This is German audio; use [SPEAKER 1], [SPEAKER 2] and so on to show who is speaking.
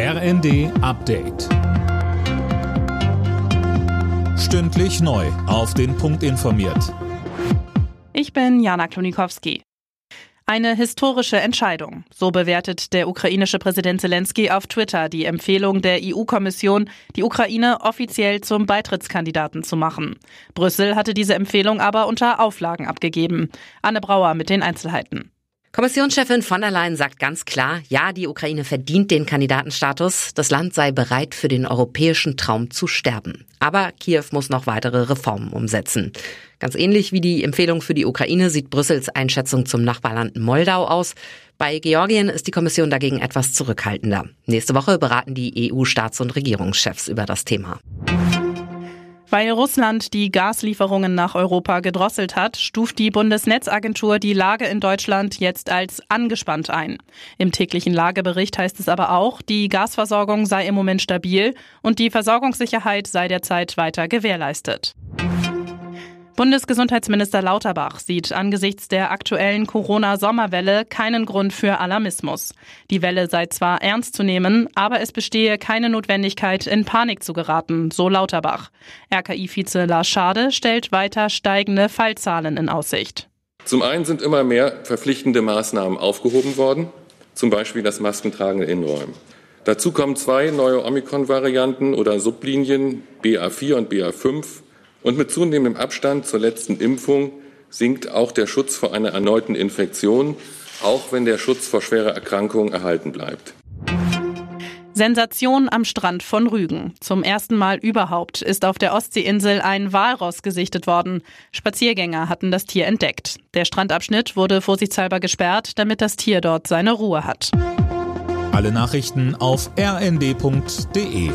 [SPEAKER 1] RND Update. Stündlich neu. Auf den Punkt informiert.
[SPEAKER 2] Ich bin Jana Klonikowski. Eine historische Entscheidung. So bewertet der ukrainische Präsident Zelensky auf Twitter die Empfehlung der EU-Kommission, die Ukraine offiziell zum Beitrittskandidaten zu machen. Brüssel hatte diese Empfehlung aber unter Auflagen abgegeben. Anne Brauer mit den Einzelheiten.
[SPEAKER 3] Kommissionschefin von der Leyen sagt ganz klar, ja, die Ukraine verdient den Kandidatenstatus. Das Land sei bereit, für den europäischen Traum zu sterben. Aber Kiew muss noch weitere Reformen umsetzen. Ganz ähnlich wie die Empfehlung für die Ukraine sieht Brüssels Einschätzung zum Nachbarland Moldau aus. Bei Georgien ist die Kommission dagegen etwas zurückhaltender. Nächste Woche beraten die EU-Staats- und Regierungschefs über das Thema.
[SPEAKER 2] Weil Russland die Gaslieferungen nach Europa gedrosselt hat, stuft die Bundesnetzagentur die Lage in Deutschland jetzt als angespannt ein. Im täglichen Lagebericht heißt es aber auch, die Gasversorgung sei im Moment stabil und die Versorgungssicherheit sei derzeit weiter gewährleistet. Bundesgesundheitsminister Lauterbach sieht angesichts der aktuellen Corona-Sommerwelle keinen Grund für Alarmismus. Die Welle sei zwar ernst zu nehmen, aber es bestehe keine Notwendigkeit, in Panik zu geraten, so Lauterbach. RKI-Vize Lars Schade stellt weiter steigende Fallzahlen in Aussicht.
[SPEAKER 4] Zum einen sind immer mehr verpflichtende Maßnahmen aufgehoben worden, zum Beispiel das Maskentragen in Innenräumen. Dazu kommen zwei neue Omikron-Varianten oder Sublinien BA4 und BA5 und mit zunehmendem Abstand zur letzten Impfung sinkt auch der Schutz vor einer erneuten Infektion, auch wenn der Schutz vor schwerer Erkrankung erhalten bleibt.
[SPEAKER 2] Sensation am Strand von Rügen. Zum ersten Mal überhaupt ist auf der Ostseeinsel ein Walross gesichtet worden. Spaziergänger hatten das Tier entdeckt. Der Strandabschnitt wurde vorsichtshalber gesperrt, damit das Tier dort seine Ruhe hat.
[SPEAKER 1] Alle Nachrichten auf rnd.de